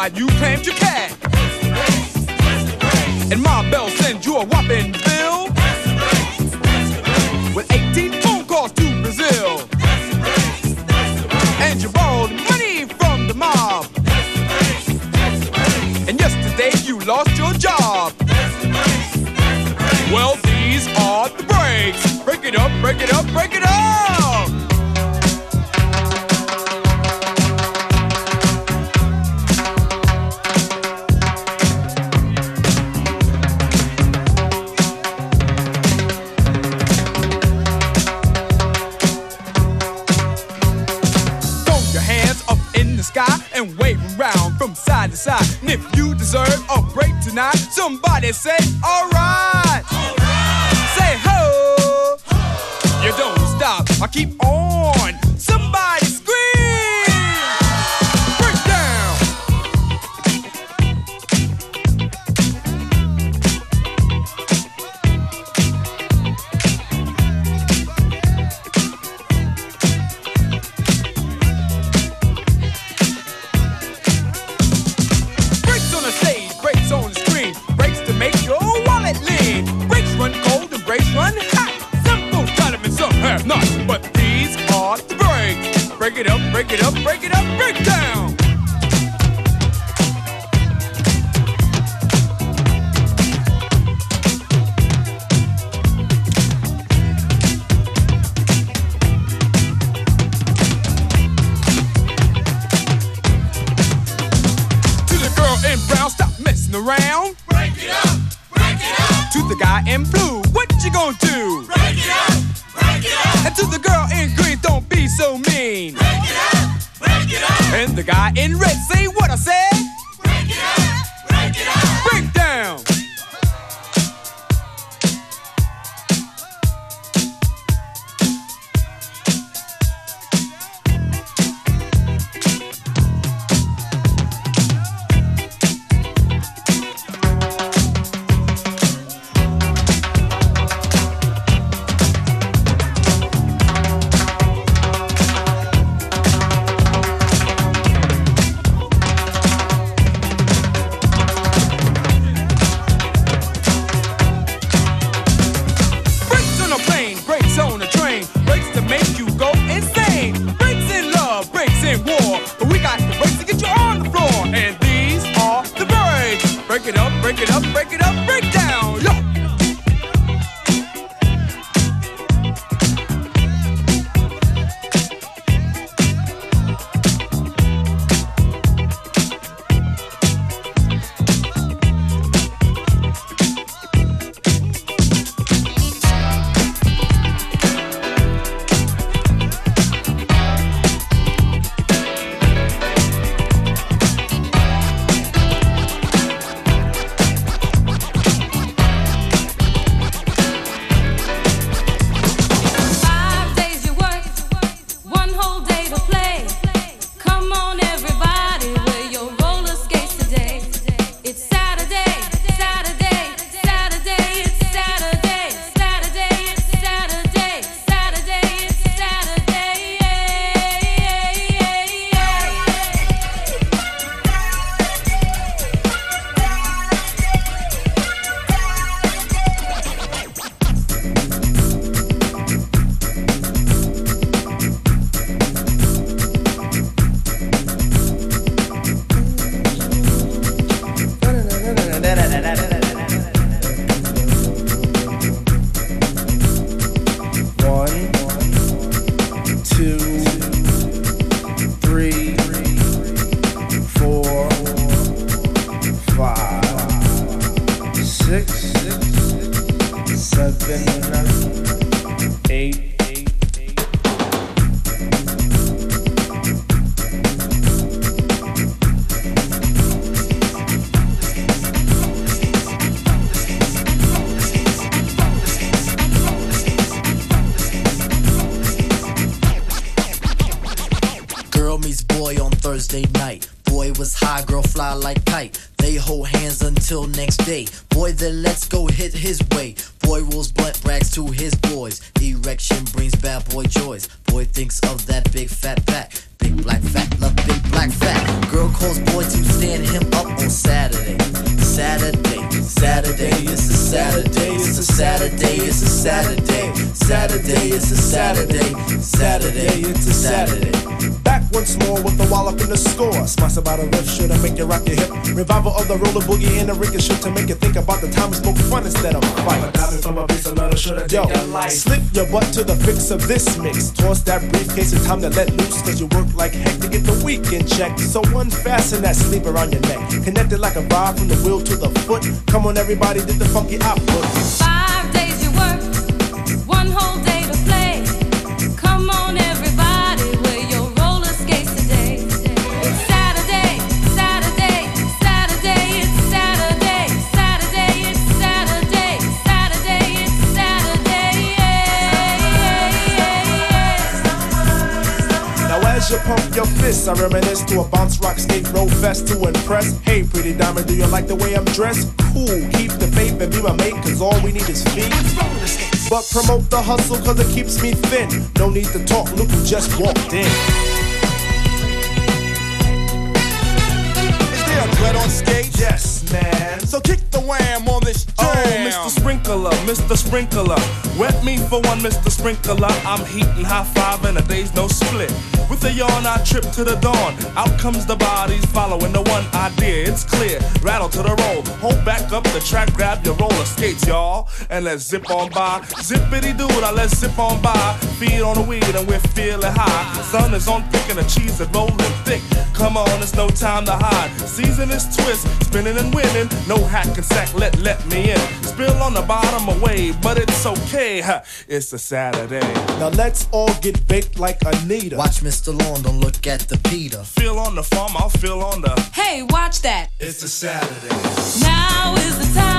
why you claimed you cared. side to side. And if you deserve a break tonight, somebody say, alright. Right. Say ho. ho. You don't stop. I keep of this mix. Toss that briefcase, it's time to let loose. Cause you work like heck to get the weekend check. So unfasten that sleep around your neck. Connected like a vibe from the wheel to the foot. Come on, everybody, did the funky output. I reminisce to a bounce rock skate roll fest to impress. Hey, pretty diamond, do you like the way I'm dressed? Cool, keep the faith and be my mate, cause all we need is feet. But promote the hustle, cause it keeps me thin. No need to talk, look who just walked in. Is there a dread on stage? Yes, man. So kick the wham on this oh, jam. Oh, Mr. Sprinkler, Mr. Sprinkler. Wet me for one, Mr. Sprinkler. I'm heating high five and a day's no split. With a yawn, I trip to the dawn. Out comes the bodies following the one idea. It's clear. Rattle to the roll. Hold back up the track, grab your roller skates, y'all. And let's zip on by. Zippity doo now let's zip on by. Feed on the weed and we're feeling high. Sun is on thick and the cheese is rolling thick. Come on, it's no time to hide. Season is twist, spinning and winning. No hack and sack, let let me in. Spill on the bottom away, but it's okay. It's a Saturday. Now let's all get baked like Anita. Watch Mr. Mr. Lawn, don't look at the Peter. Feel on the farm, I'll feel on the. Hey, watch that. It's a Saturday. Now is the time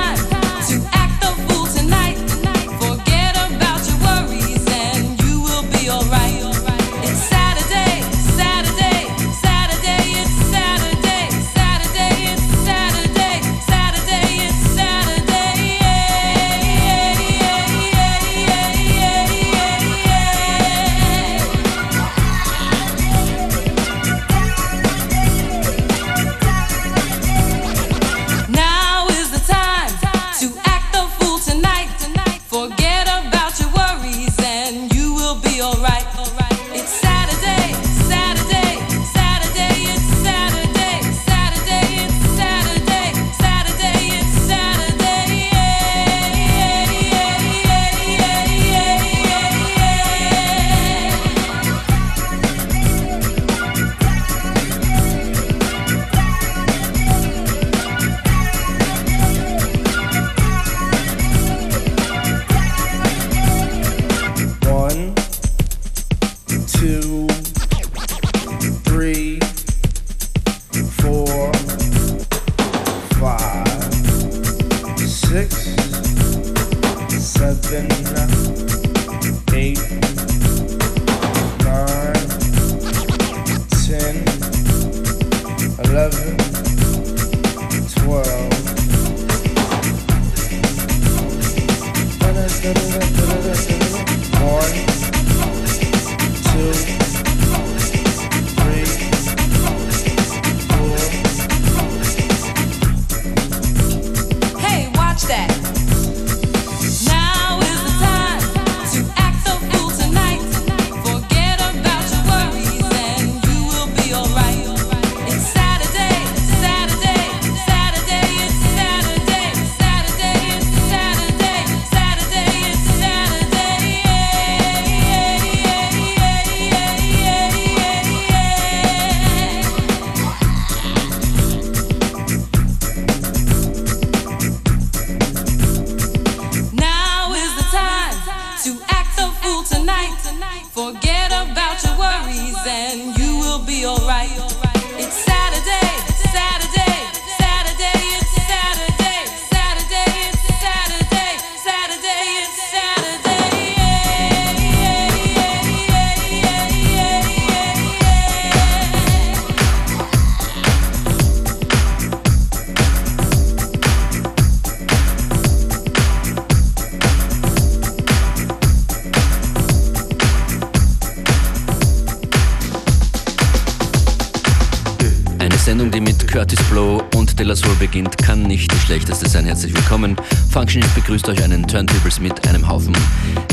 schlechteste sein. Herzlich willkommen. Functionist begrüßt euch einen Turntables mit einem Haufen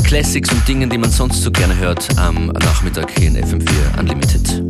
Classics und Dingen, die man sonst so gerne hört am Nachmittag hier in FM4 Unlimited.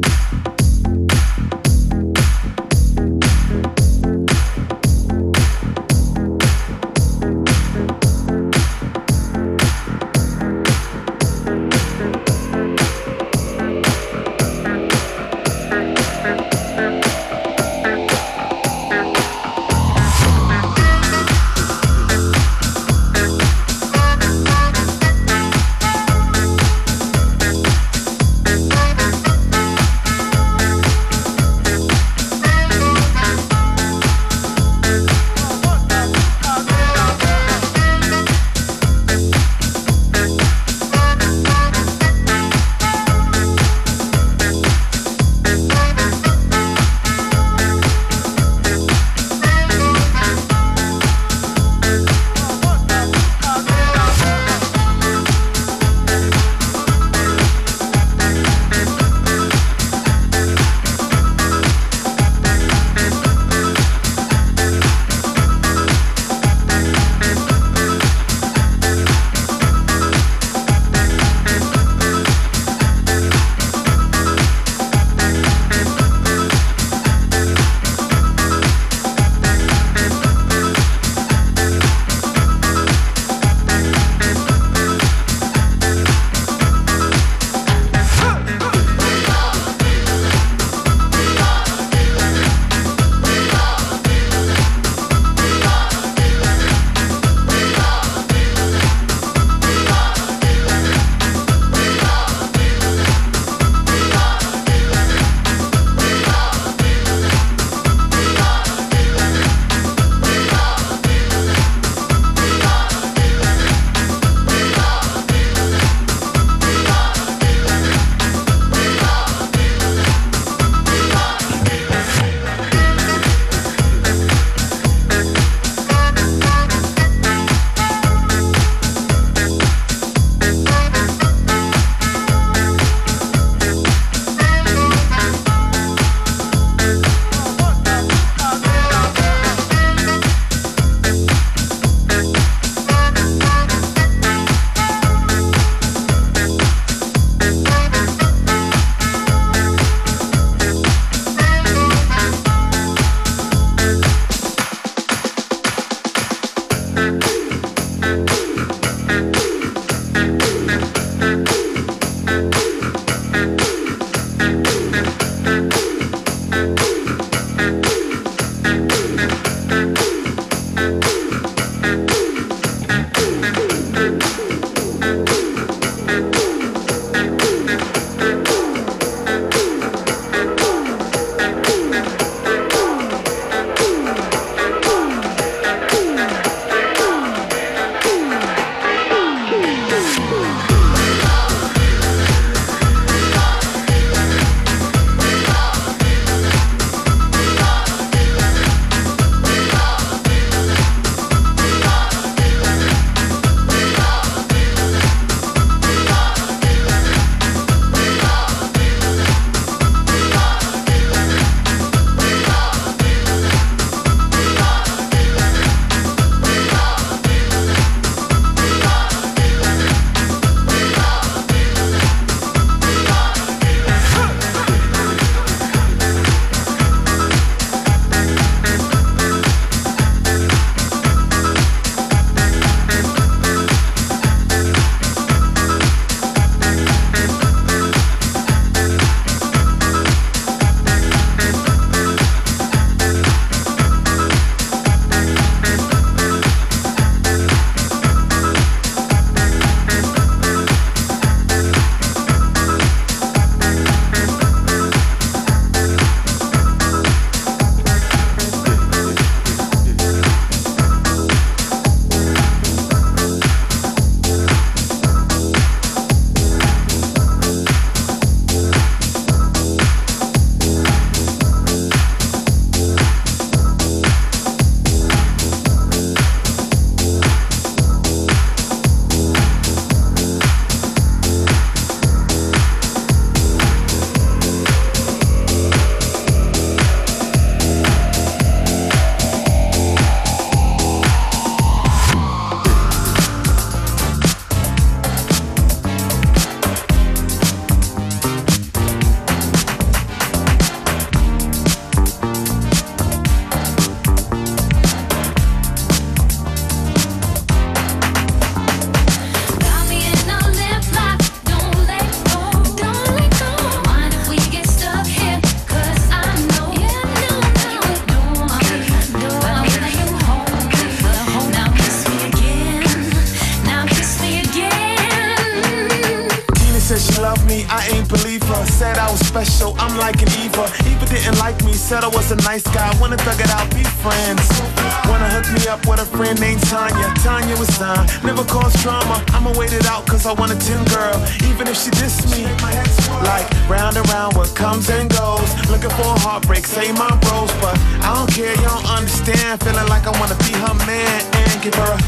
Understand. Feeling like I wanna be her man and give her a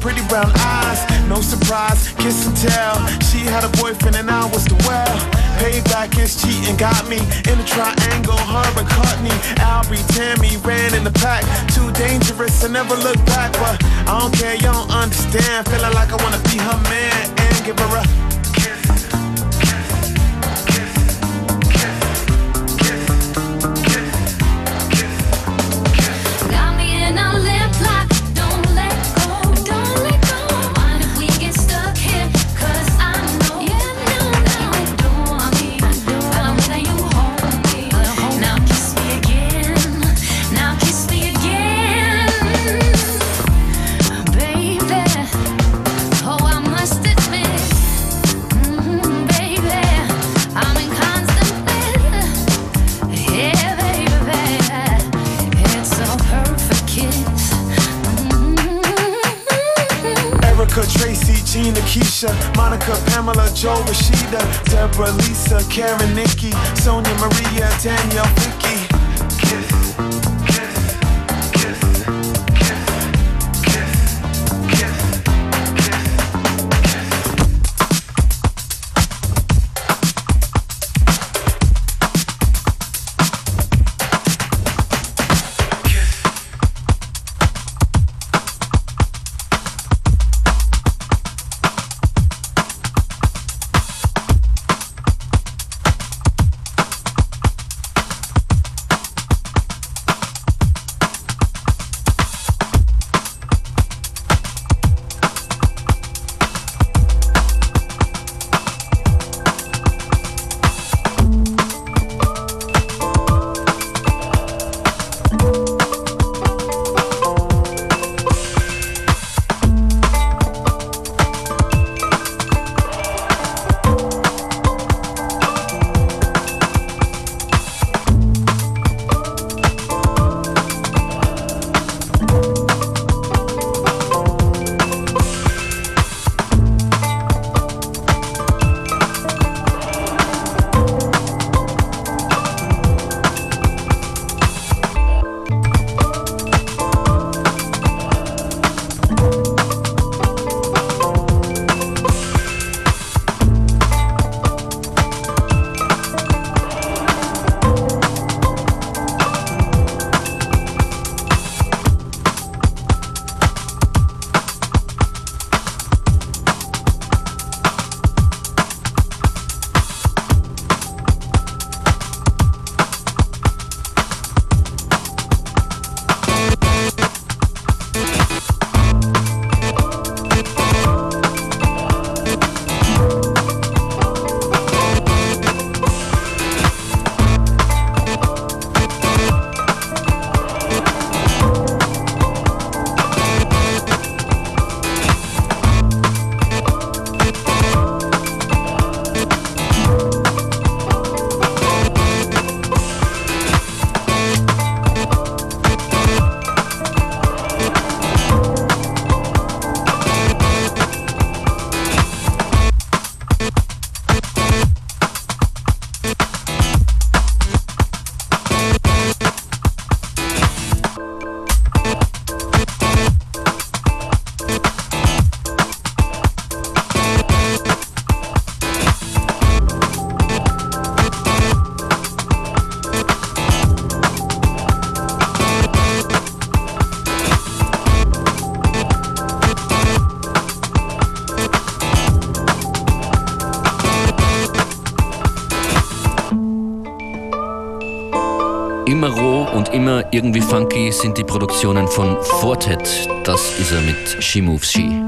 pretty brown eyes. No surprise, kiss and tell. She had a boyfriend and I was the well. Payback is cheating, got me in a triangle. Her and Courtney, Albie, Tammy ran in the pack. Too dangerous, I never look back, but I don't care, you don't understand. Feeling like I wanna be her man and give her a Karen, Nikki, Sonia, Maria, Danielle, Vicky. Immer irgendwie funky sind die Produktionen von Fortet. Das ist er mit She Moves She.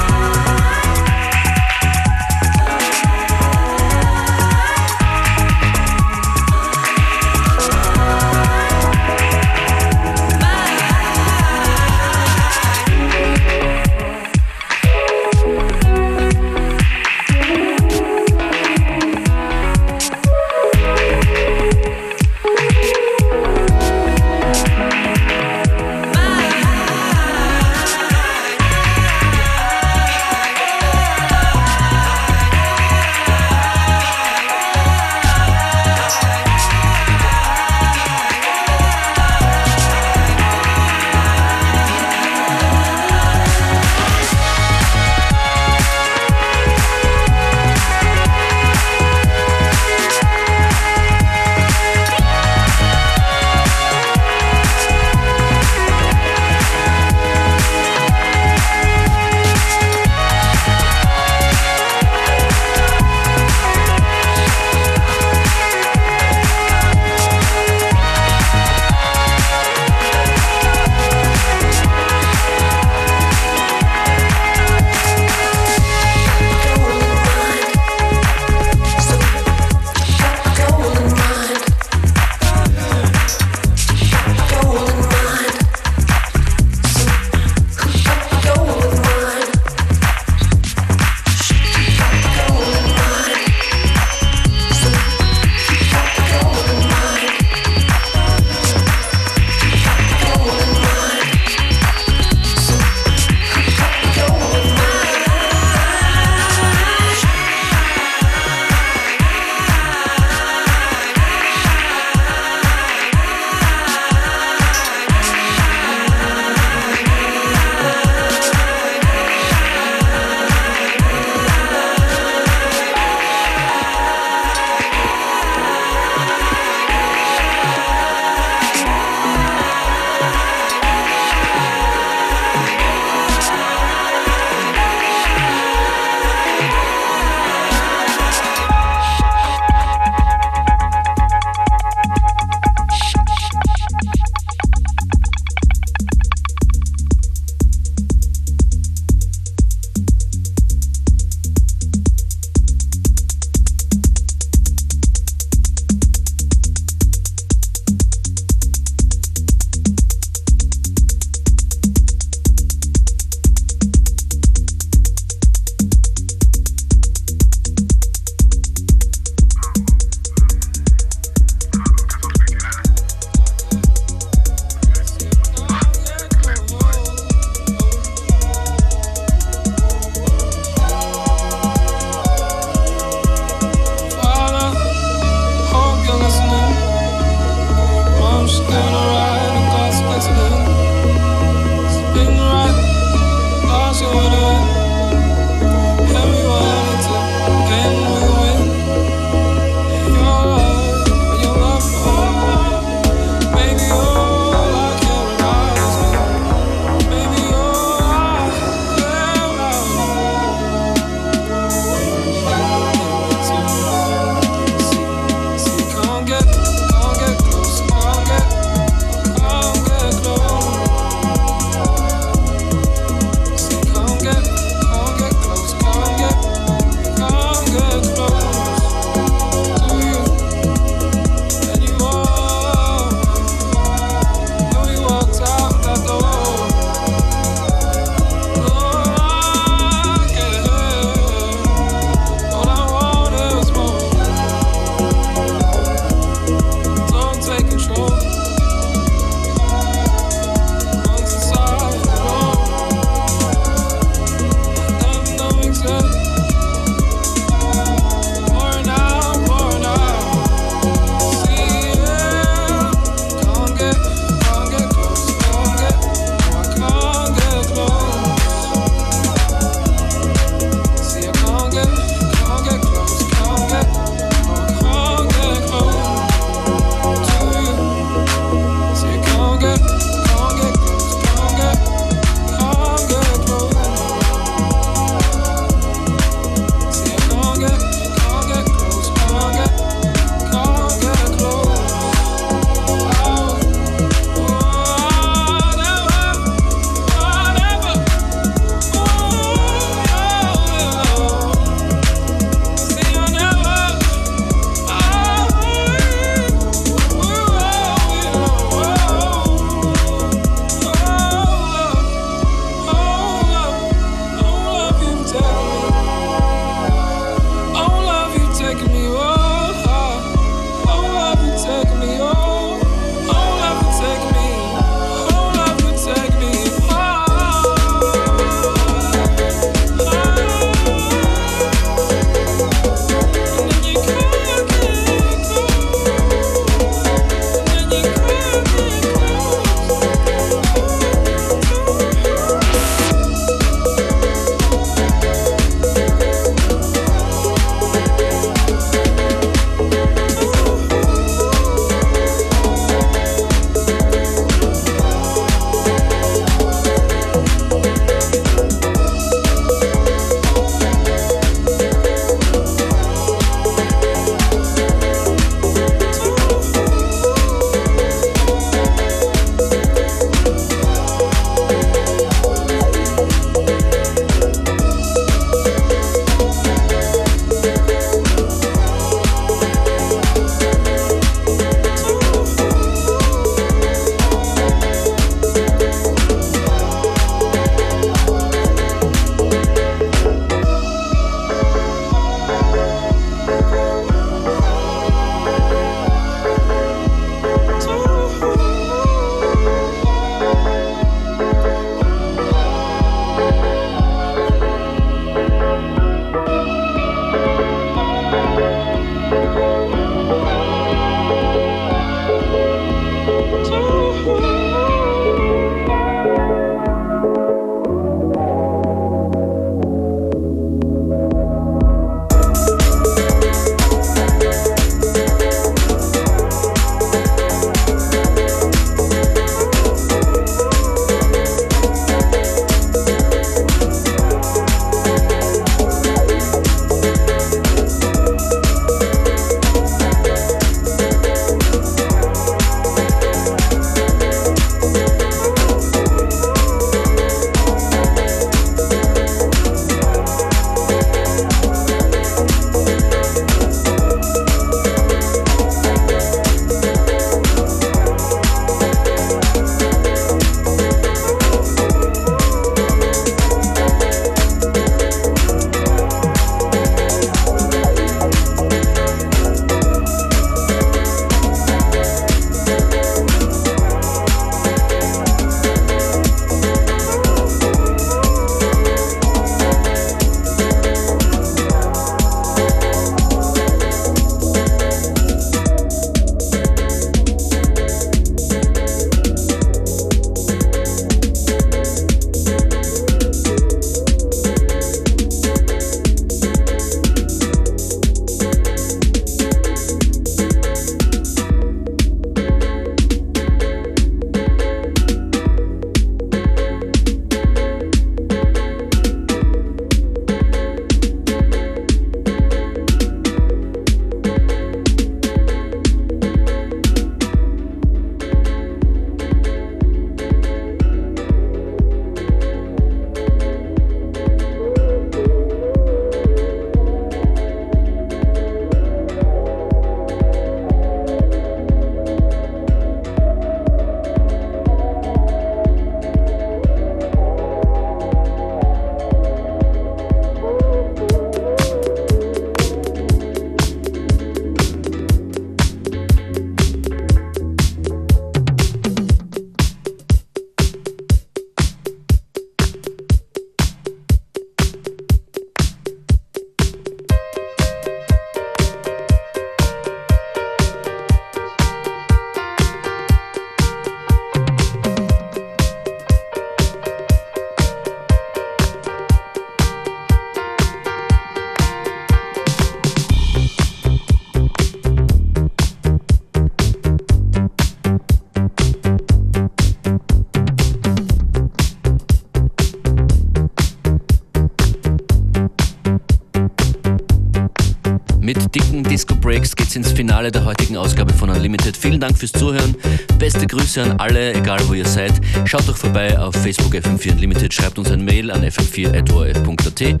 Dank fürs Zuhören. Beste Grüße an alle, egal wo ihr seid. Schaut doch vorbei auf Facebook FM4 Unlimited, schreibt uns ein Mail an fm4.orf.at.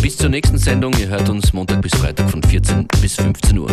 Bis zur nächsten Sendung. Ihr hört uns Montag bis Freitag von 14 bis 15 Uhr.